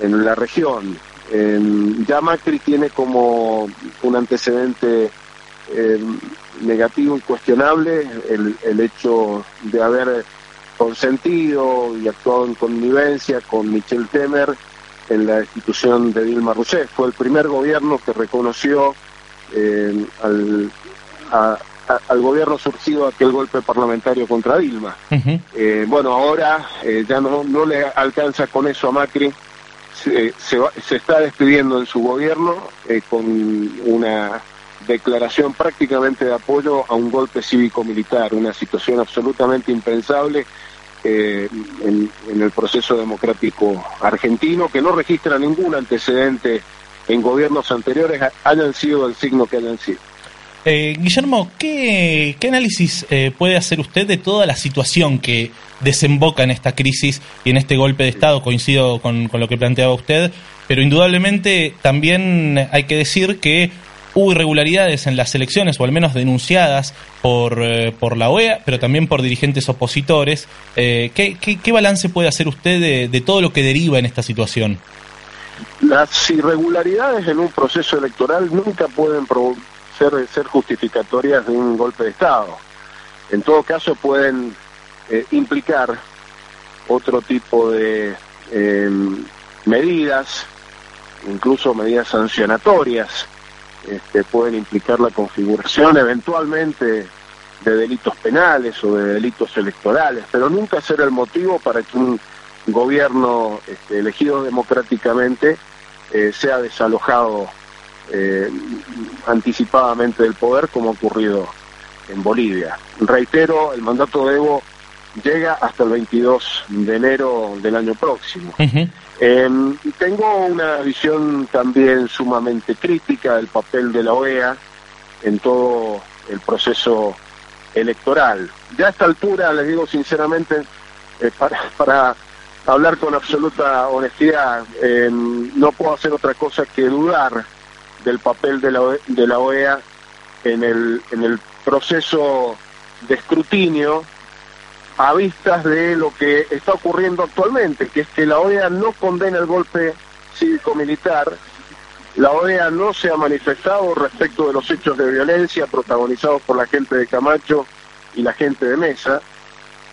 en la región. ya Macri tiene como un antecedente negativo y cuestionable el, el hecho de haber consentido y actuado en connivencia con Michel Temer en la institución de Dilma Rousseff. Fue el primer gobierno que reconoció eh, al, al gobierno surgido aquel golpe parlamentario contra Dilma. Eh, bueno, ahora eh, ya no, no le alcanza con eso a Macri. Se, se, está despidiendo en su gobierno con una declaración prácticamente de apoyo a un golpe cívico-militar, una situación absolutamente impensable eh, en, el proceso democrático argentino, que no registra ningún antecedente en gobiernos anteriores, hayan sido el signo que hayan sido. Eh, Guillermo, ¿qué, análisis eh, puede hacer usted de toda la situación que desemboca en esta crisis y en este golpe de Estado? Coincido con, lo que planteaba usted. pero indudablemente también hay que decir que hubo irregularidades en las elecciones, o al menos denunciadas por, eh, por la OEA, pero también por dirigentes opositores. Eh, ¿qué, qué, balance puede hacer usted de, de, todo lo que deriva en esta situación? Las irregularidades en un proceso electoral nunca pueden ser, ser justificatorias de un golpe de Estado. En todo caso pueden eh, implicar otro tipo de em, medidas, incluso medidas sancionatorias, este, pueden implicar la configuración eventualmente de delitos penales o de delitos electorales, pero nunca será el motivo para que un gobierno este, elegido democráticamente eh, sea desalojado eh, anticipadamente del poder como ha ocurrido en Bolivia. Reitero, el mandato de Evo llega hasta el 22 de enero del año próximo. Em, tengo una visión también sumamente crítica del papel de la OEA en todo el proceso electoral. Ya a esta altura, les digo sinceramente, eh, para, hablar con absoluta honestidad, em, no puedo hacer otra cosa que dudar del papel de la, de la OEA en el, en el proceso de escrutinio a vistas de lo que está ocurriendo actualmente, que es que la OEA no condena el golpe cívico-militar, la OEA no se ha manifestado respecto de los hechos de violencia protagonizados por la gente de Camacho y la gente de Mesa,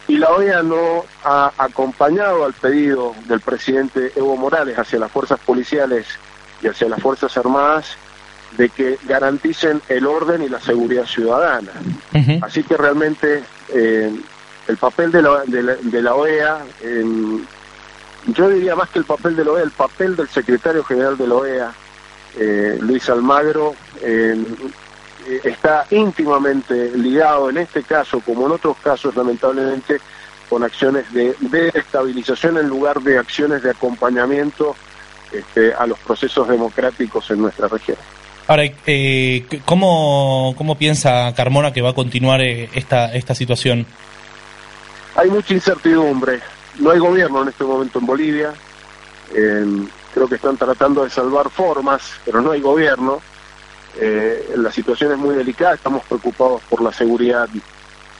y la OEA no ha acompañado al pedido del presidente Evo Morales hacia las fuerzas policiales y hacia las fuerzas armadas de que garanticen el orden y la seguridad ciudadana. Así que realmente eh, el papel de la, de la, OEA, yo diría más que el papel de la OEA, el papel del secretario general de la OEA, eh, Luis Almagro, eh, está íntimamente ligado en este caso, como en otros casos lamentablemente, con acciones de, de estabilización en lugar de acciones de acompañamiento este, a los procesos democráticos en nuestra región. Ahora, eh, ¿cómo, ¿cómo piensa Carmona que va a continuar esta, esta situación? Hay mucha incertidumbre. No hay gobierno en este momento en Bolivia. creo que están tratando de salvar formas, pero no hay gobierno. Eh, la situación es muy delicada. Estamos preocupados por la seguridad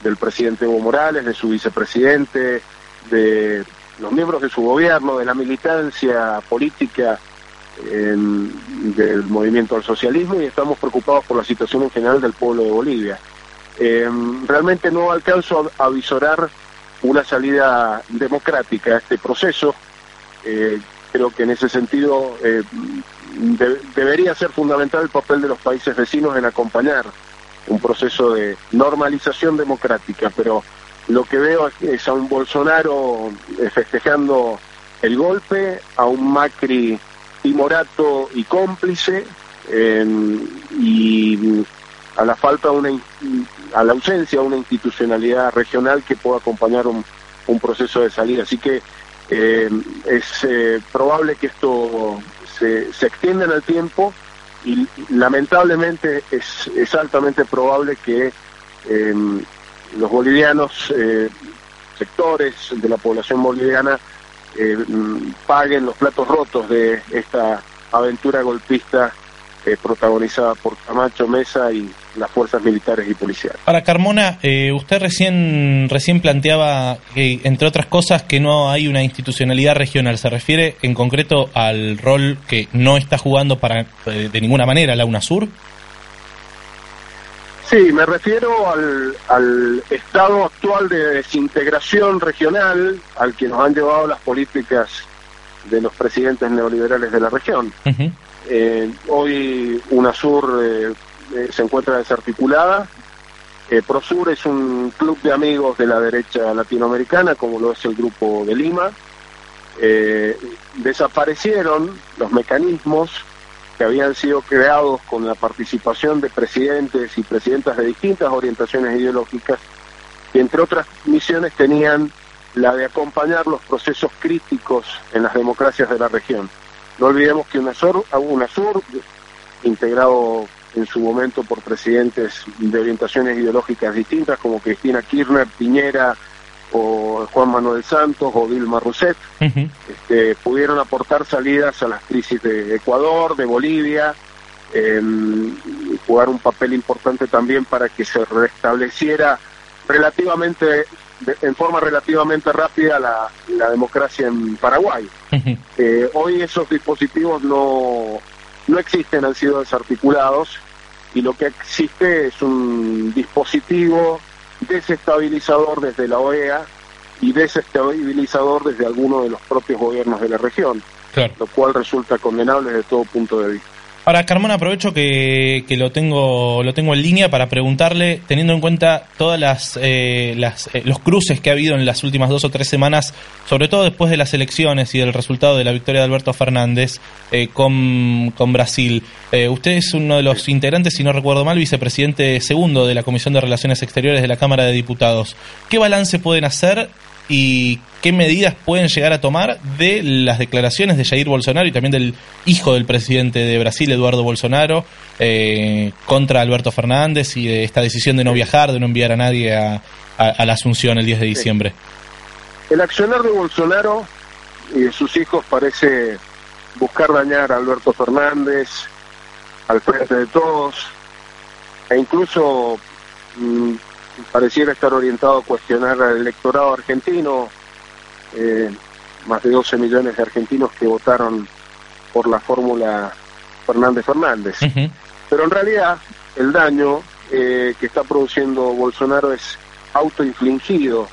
del presidente Evo Morales, de su vicepresidente, de los miembros de su gobierno, de la militancia política del movimiento al socialismo y estamos preocupados por la situación en general del pueblo de Bolivia. realmente no alcanzo a, a visorar una salida democrática a este proceso. Eh, creo que en ese sentido eh, debería ser fundamental el papel de los países vecinos en acompañar un proceso de normalización democrática, pero lo que veo es a un Bolsonaro eh, festejando el golpe, a un Macri timorato y cómplice, y a la falta de una a la ausencia de una institucionalidad regional que pueda acompañar un, proceso de salida. Así que eh, es eh, probable que esto se, extienda en el tiempo y lamentablemente es, es altamente probable que em, los bolivianos, eh, sectores de la población boliviana, paguen los platos rotos de esta aventura golpista protagonizada por Camacho Mesa y las fuerzas militares y policiales. Para Carmona, eh, usted recién, recién planteaba, entre otras cosas, que no hay una institucionalidad regional. ¿Se refiere en concreto al rol que no está jugando para eh, de ninguna manera la UNASUR? Sí, me refiero al, al estado actual de desintegración regional al que nos han llevado las políticas de los presidentes neoliberales de la región. Eh, hoy UNASUR eh, eh, se encuentra desarticulada. Prosur es un club de amigos de la derecha latinoamericana, como lo es el Grupo de Lima. desaparecieron los mecanismos que habían sido creados con la participación de presidentes y presidentas de distintas orientaciones ideológicas, que entre otras misiones tenían la de acompañar los procesos críticos en las democracias de la región. No olvidemos que UNASUR, UNASUR integrado en su momento por presidentes de orientaciones ideológicas distintas como Cristina Kirchner, Piñera, o Juan Manuel Santos o Dilma Rousseff, este, pudieron aportar salidas a las crisis de Ecuador, de Bolivia, eh, jugar un papel importante también para que se restableciera relativamente en forma relativamente rápida la, la democracia en Paraguay. Eh, hoy esos dispositivos no, no existen, han sido desarticulados y lo que existe es un dispositivo desestabilizador desde la OEA y desestabilizador desde alguno de los propios gobiernos de la región, lo cual resulta condenable desde todo punto de vista. Ahora, Carmona, aprovecho que, lo tengo lo tengo en línea para preguntarle, teniendo en cuenta todas las, eh, eh, los cruces que ha habido en las últimas dos o tres semanas, sobre todo después de las elecciones y del resultado de la victoria de Alberto Fernández eh, con, con, Brasil. usted es uno de los integrantes, si no recuerdo mal, vicepresidente segundo de la Comisión de Relaciones Exteriores de la Cámara de Diputados. ¿Qué balance pueden hacer y qué medidas pueden llegar a tomar de las declaraciones de Jair Bolsonaro y también del hijo del presidente de Brasil, Eduardo Bolsonaro, eh, contra Alberto Fernández y de esta decisión de no viajar, de no enviar a nadie a, la Asunción el 10 de diciembre. El accionar de Bolsonaro y de sus hijos parece buscar dañar a Alberto Fernández, al frente de todos, e incluso mm, pareciera estar orientado a cuestionar al electorado argentino, eh, más de 12 millones de argentinos que votaron por la fórmula Fernández Fernández. Pero en realidad el daño eh, que está produciendo Bolsonaro es autoinfligido,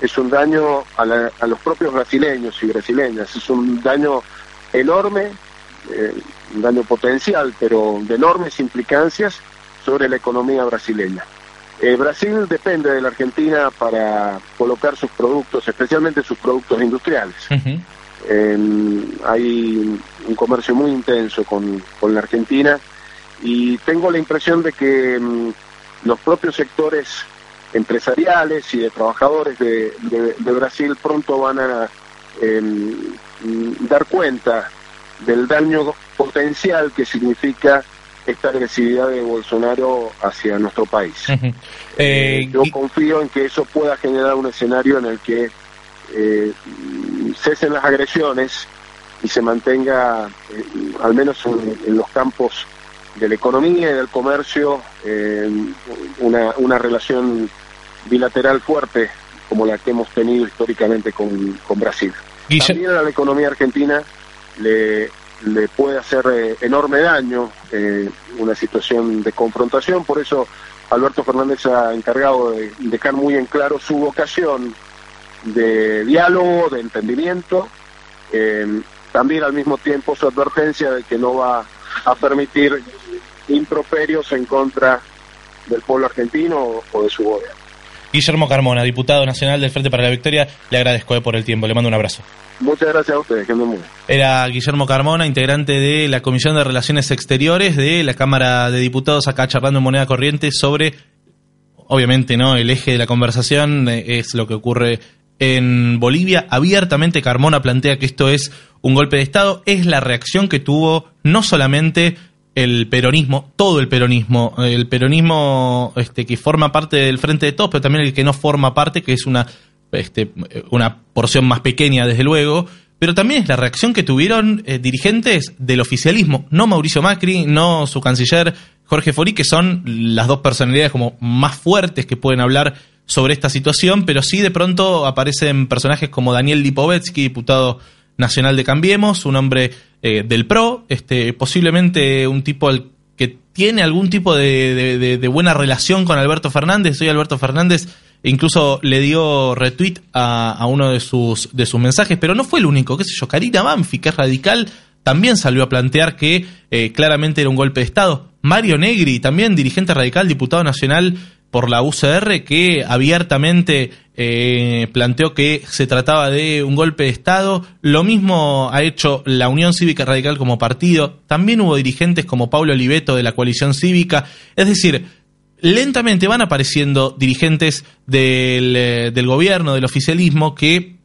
es un daño a, los propios brasileños y brasileñas, es un daño enorme, eh, un daño potencial, pero de enormes implicancias sobre la economía brasileña. Eh, Brasil depende de la Argentina para colocar sus productos, especialmente sus productos industriales. hay un comercio muy intenso con, la Argentina y tengo la impresión de que mm, los propios sectores empresariales y de trabajadores de, Brasil pronto van a em, dar cuenta del daño potencial que significa esta agresividad de Bolsonaro hacia nuestro país. Eh, eh, yo confío en que eso pueda generar un escenario en el que eh, cesen las agresiones y se mantenga, al menos en, los campos de la economía y del comercio, una, una relación bilateral fuerte como la que hemos tenido históricamente con, con Brasil. También a la economía argentina le, le puede hacer eh, enorme daño eh, una situación de confrontación, por eso Alberto Fernández ha encargado de dejar muy en claro su vocación de diálogo, de entendimiento, eh, también al mismo tiempo su advertencia de que no va a permitir improperios en contra del pueblo argentino o de su gobierno. Guillermo Carmona, diputado nacional del Frente para la Victoria, le agradezco por el tiempo, le mando un abrazo. Muchas gracias a ustedes, que muy Era Guillermo Carmona, integrante de la Comisión de Relaciones Exteriores de la Cámara de Diputados, acá charlando en moneda corriente sobre, obviamente, ¿no? El eje de la conversación eh, es lo que ocurre en Bolivia. Abiertamente Carmona plantea que esto es un golpe de Estado. Es la reacción que tuvo no solamente el peronismo, todo el peronismo, el peronismo este, que forma parte del Frente de Todos, pero también el que no forma parte, que es una este, una porción más pequeña, desde luego, pero también es la reacción que tuvieron eh, dirigentes del oficialismo, no Mauricio Macri, no su canciller Jorge Fori, que son las dos personalidades como más fuertes que pueden hablar sobre esta situación, pero sí de pronto aparecen personajes como Daniel Lipovetsky, diputado nacional de Cambiemos, un hombre eh, del PRO, este, posiblemente un tipo que tiene algún tipo de, de buena relación con Alberto Fernández. Soy Alberto Fernández incluso le dio retweet a, uno de sus, de sus mensajes, pero no fue el único, qué sé yo, Karina Banfi, que es radical, también salió a plantear que eh, claramente era un golpe de Estado. Mario Negri, también dirigente radical, diputado nacional por la UCR, que abiertamente eh, planteó que se trataba de un golpe de Estado. Lo mismo ha hecho la Unión Cívica Radical como partido. También hubo dirigentes como Pablo Oliveto de la coalición cívica. Es decir, lentamente van apareciendo dirigentes del, eh, del, gobierno, del oficialismo, que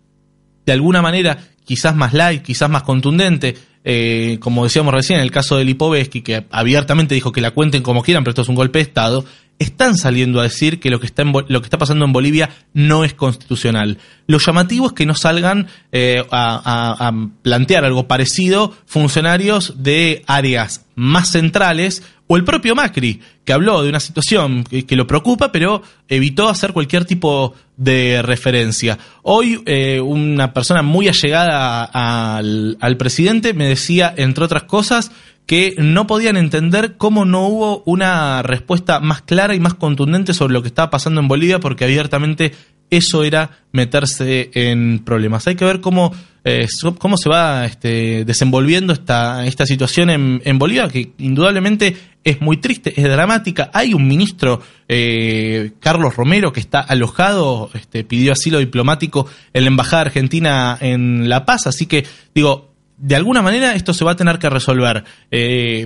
de alguna manera, quizás más light, quizás más contundente, eh, como decíamos recién, en el caso de Lipovetsky, que abiertamente dijo que la cuenten como quieran, pero esto es un golpe de Estado, están saliendo a decir que lo que está, en lo que está pasando en Bolivia no es constitucional. Lo llamativo es que no salgan eh, a, plantear algo parecido funcionarios de áreas más centrales o el propio Macri, que habló de una situación que, lo preocupa, pero evitó hacer cualquier tipo de referencia. Hoy eh, una persona muy allegada al, presidente me decía, entre otras cosas, que no podían entender cómo no hubo una respuesta más clara y más contundente sobre lo que estaba pasando en Bolivia, porque abiertamente eso era meterse en problemas. Hay que ver cómo, eh, cómo se va este, desenvolviendo esta, esta situación en, Bolivia, que indudablemente es muy triste, es dramática. Hay un ministro, eh, Carlos Romero, que está alojado, este, pidió asilo diplomático en la Embajada Argentina en La Paz, así que digo, de alguna manera esto se va a tener que resolver. Eh,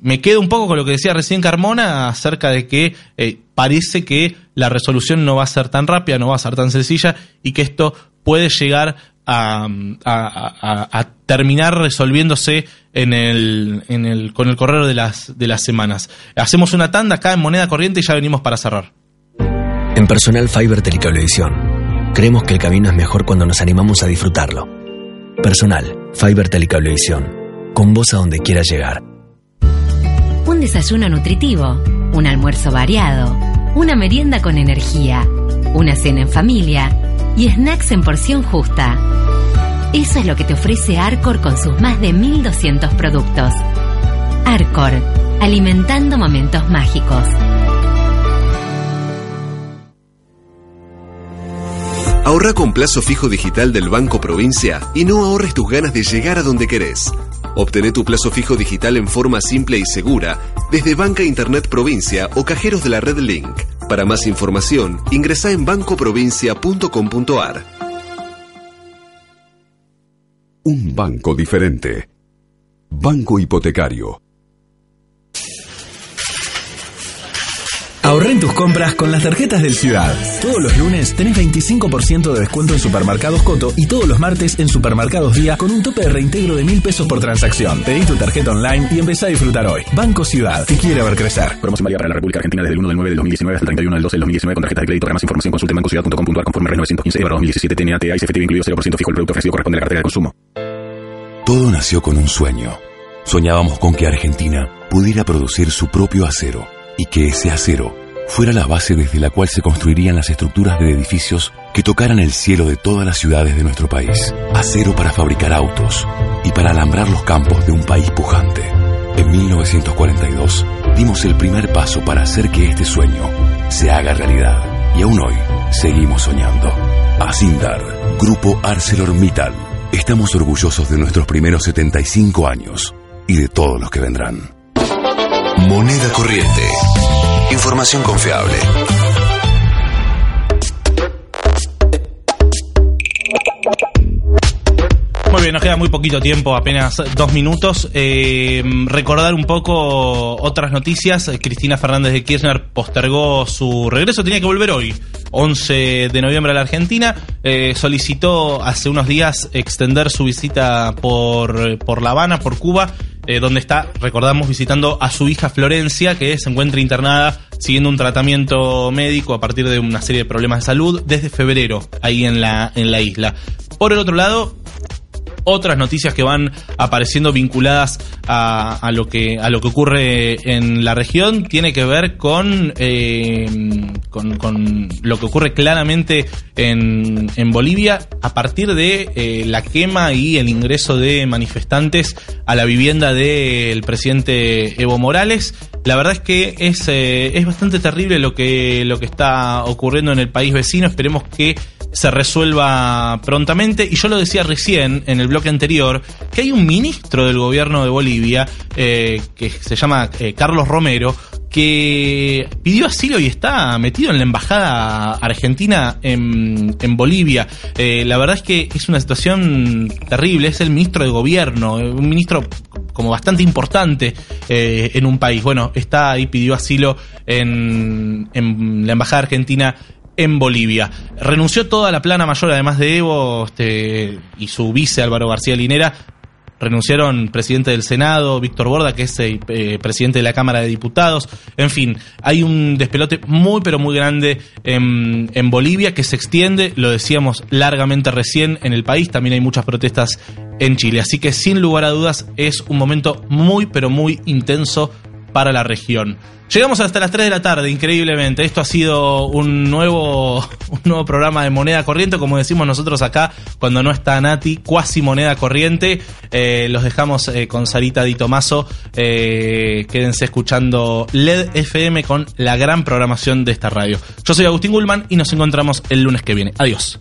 me quedo un poco con lo que decía recién Carmona acerca de que eh, parece que la resolución no va a ser tan rápida, no va a ser tan sencilla y que esto puede llegar a, terminar resolviéndose en el, en el, con el correr de las, de las semanas. Hacemos una tanda acá en moneda corriente y ya venimos para cerrar. En Personal Fiber Telecablevisión, creemos que el camino es mejor cuando nos animamos a disfrutarlo. Personal, Fiber Telecablevisión. Con vos a donde quieras llegar. Un desayuno nutritivo, un almuerzo variado, una merienda con energía, una cena en familia y snacks en porción justa. Eso es lo que te ofrece Arcor con sus más de 1200 productos. Arcor, alimentando momentos mágicos. Ahorra con plazo fijo digital del Banco Provincia y no ahorres tus ganas de llegar a donde querés. Obtené tu plazo fijo digital en forma simple y segura desde Banca Internet Provincia o cajeros de la red Link. Para más información, ingresa en bancoprovincia.com.ar. Un banco diferente. Banco Hipotecario Ahorren tus compras con las tarjetas del Ciudad. Todos los lunes tenés 25% de descuento en supermercados Coto y todos los martes en supermercados Día con un tope de reintegro de mil pesos por transacción. Pedí tu tarjeta online y empezá a disfrutar hoy. Banco Ciudad, te quiere ver crecer. Promoción válida para la República Argentina desde el 1 del 9 del 2019 hasta el 31 del 12 del 2019 con tarjeta de crédito. Para más información consulte bancociudad.com.ar conforme 915 2017 TNAT y CFT incluido 0% fijo. El producto ofrecido corresponde a la cartera de consumo. Todo nació con un sueño. Soñábamos con que Argentina pudiera producir su propio acero y que ese acero fuera la base desde la cual se construirían las estructuras de edificios que tocaran el cielo de todas las ciudades de nuestro país. Acero para fabricar autos y para alambrar los campos de un país pujante. En 1942 dimos el primer paso para hacer que este sueño se haga realidad. Y aún hoy seguimos soñando. Asindar, Grupo ArcelorMittal. Estamos orgullosos de nuestros primeros 75 años y de todos los que vendrán. Moneda corriente. Información confiable. Muy bien, nos queda muy poquito tiempo, apenas dos minutos. Eh, recordar un poco otras noticias. Cristina Fernández de Kirchner postergó su regreso, tenía que volver hoy, 11 de noviembre a la Argentina. Eh, solicitó hace unos días extender su visita por, por La Habana, por Cuba, eh, donde está, recordamos, visitando a su hija Florencia, que se encuentra internada siguiendo un tratamiento médico a partir de una serie de problemas de salud desde febrero ahí en la, en la isla. Por el otro lado, otras noticias que van apareciendo vinculadas a, lo que a lo que ocurre en la región tiene que ver con, eh, con, lo que ocurre claramente en, en Bolivia a partir de eh, la quema y el ingreso de manifestantes a la vivienda del presidente Evo Morales. La verdad es que es, eh, es bastante terrible lo que, lo que está ocurriendo en el país vecino. Esperemos que se resuelva prontamente. Y yo lo decía recién en el bloque anterior, que hay un ministro del gobierno de Bolivia, eh, que se llama eh, Carlos Romero, que pidió asilo y está metido en la embajada argentina en, en Bolivia. Eh, la verdad es que es una situación terrible, es el ministro de gobierno, un ministro como bastante importante en un país. Bueno, está ahí, pidió asilo en, en la embajada argentina en Bolivia. Renunció toda la plana mayor, además de Evo este, y su vice Álvaro García Linera, renunciaron presidente del Senado, Víctor Borda, que es el eh, presidente de la Cámara de Diputados. En fin, hay un despelote muy, pero muy grande en, en Bolivia que se extiende, lo decíamos largamente recién, en el país. También hay muchas protestas en Chile. Así que sin lugar a dudas es un momento muy, pero muy intenso para la región. Llegamos hasta las 3 de la tarde, increíblemente. Esto ha sido un nuevo, un nuevo programa de moneda corriente, como decimos nosotros acá, cuando no está Nati, cuasi moneda corriente. Eh, los dejamos eh, con Sarita Di Tomaso. Eh, quédense escuchando LED FM con la gran programación de esta radio. Yo soy Agustín Gulman y nos encontramos el lunes que viene. Adiós.